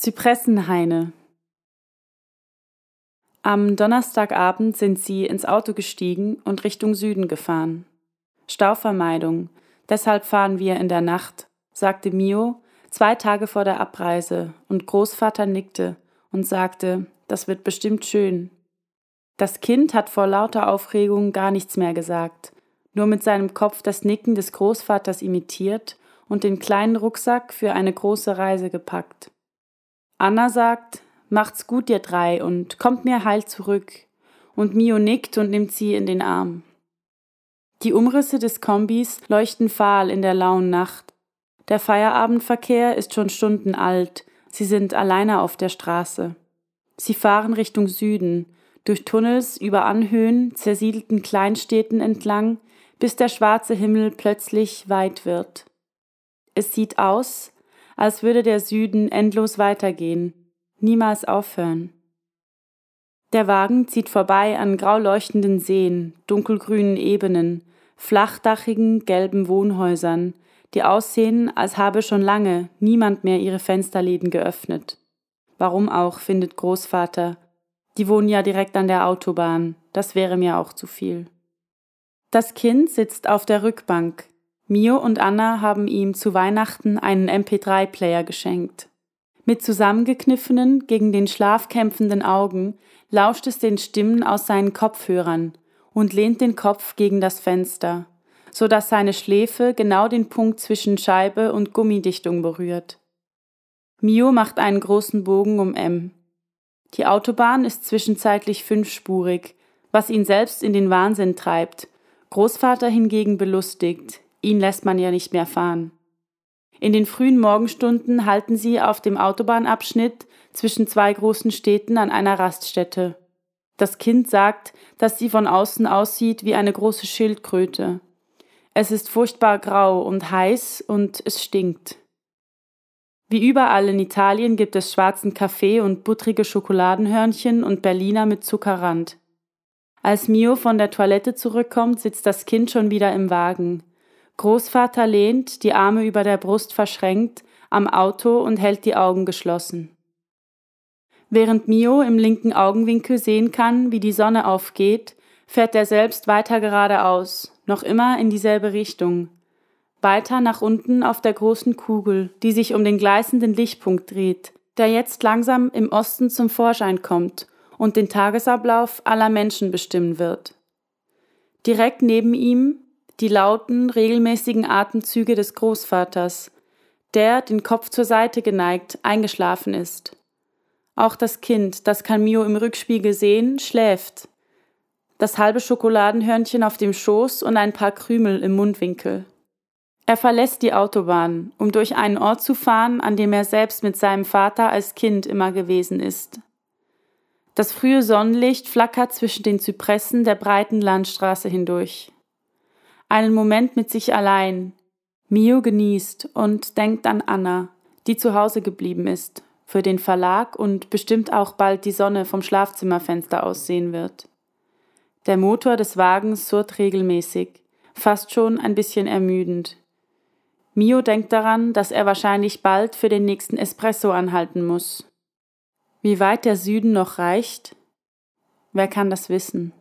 Zypressenhaine Am Donnerstagabend sind sie ins Auto gestiegen und Richtung Süden gefahren. Stauvermeidung, deshalb fahren wir in der Nacht, sagte Mio zwei Tage vor der Abreise, und Großvater nickte und sagte, das wird bestimmt schön. Das Kind hat vor lauter Aufregung gar nichts mehr gesagt, nur mit seinem Kopf das Nicken des Großvaters imitiert und den kleinen Rucksack für eine große Reise gepackt. Anna sagt, macht's gut, ihr drei, und kommt mir heil zurück. Und Mio nickt und nimmt sie in den Arm. Die Umrisse des Kombis leuchten fahl in der lauen Nacht. Der Feierabendverkehr ist schon Stunden alt. Sie sind alleine auf der Straße. Sie fahren Richtung Süden, durch Tunnels über Anhöhen, zersiedelten Kleinstädten entlang, bis der schwarze Himmel plötzlich weit wird. Es sieht aus, als würde der Süden endlos weitergehen, niemals aufhören. Der Wagen zieht vorbei an grau leuchtenden Seen, dunkelgrünen Ebenen, flachdachigen gelben Wohnhäusern, die aussehen, als habe schon lange niemand mehr ihre Fensterläden geöffnet. Warum auch, findet Großvater. Die wohnen ja direkt an der Autobahn, das wäre mir auch zu viel. Das Kind sitzt auf der Rückbank, Mio und Anna haben ihm zu Weihnachten einen MP3-Player geschenkt. Mit zusammengekniffenen, gegen den Schlaf kämpfenden Augen lauscht es den Stimmen aus seinen Kopfhörern und lehnt den Kopf gegen das Fenster, so dass seine Schläfe genau den Punkt zwischen Scheibe und Gummidichtung berührt. Mio macht einen großen Bogen um M. Die Autobahn ist zwischenzeitlich fünfspurig, was ihn selbst in den Wahnsinn treibt, Großvater hingegen belustigt, Ihn lässt man ja nicht mehr fahren. In den frühen Morgenstunden halten sie auf dem Autobahnabschnitt zwischen zwei großen Städten an einer Raststätte. Das Kind sagt, dass sie von außen aussieht wie eine große Schildkröte. Es ist furchtbar grau und heiß und es stinkt. Wie überall in Italien gibt es schwarzen Kaffee und buttrige Schokoladenhörnchen und Berliner mit Zuckerrand. Als Mio von der Toilette zurückkommt, sitzt das Kind schon wieder im Wagen. Großvater lehnt, die Arme über der Brust verschränkt, am Auto und hält die Augen geschlossen. Während Mio im linken Augenwinkel sehen kann, wie die Sonne aufgeht, fährt er selbst weiter geradeaus, noch immer in dieselbe Richtung. Weiter nach unten auf der großen Kugel, die sich um den gleißenden Lichtpunkt dreht, der jetzt langsam im Osten zum Vorschein kommt und den Tagesablauf aller Menschen bestimmen wird. Direkt neben ihm, die lauten, regelmäßigen Atemzüge des Großvaters, der, den Kopf zur Seite geneigt, eingeschlafen ist. Auch das Kind, das kann Mio im Rückspiegel sehen, schläft. Das halbe Schokoladenhörnchen auf dem Schoß und ein paar Krümel im Mundwinkel. Er verlässt die Autobahn, um durch einen Ort zu fahren, an dem er selbst mit seinem Vater als Kind immer gewesen ist. Das frühe Sonnenlicht flackert zwischen den Zypressen der breiten Landstraße hindurch einen Moment mit sich allein. Mio genießt und denkt an Anna, die zu Hause geblieben ist, für den Verlag und bestimmt auch bald die Sonne vom Schlafzimmerfenster aussehen wird. Der Motor des Wagens surrt regelmäßig, fast schon ein bisschen ermüdend. Mio denkt daran, dass er wahrscheinlich bald für den nächsten Espresso anhalten muss. Wie weit der Süden noch reicht? Wer kann das wissen?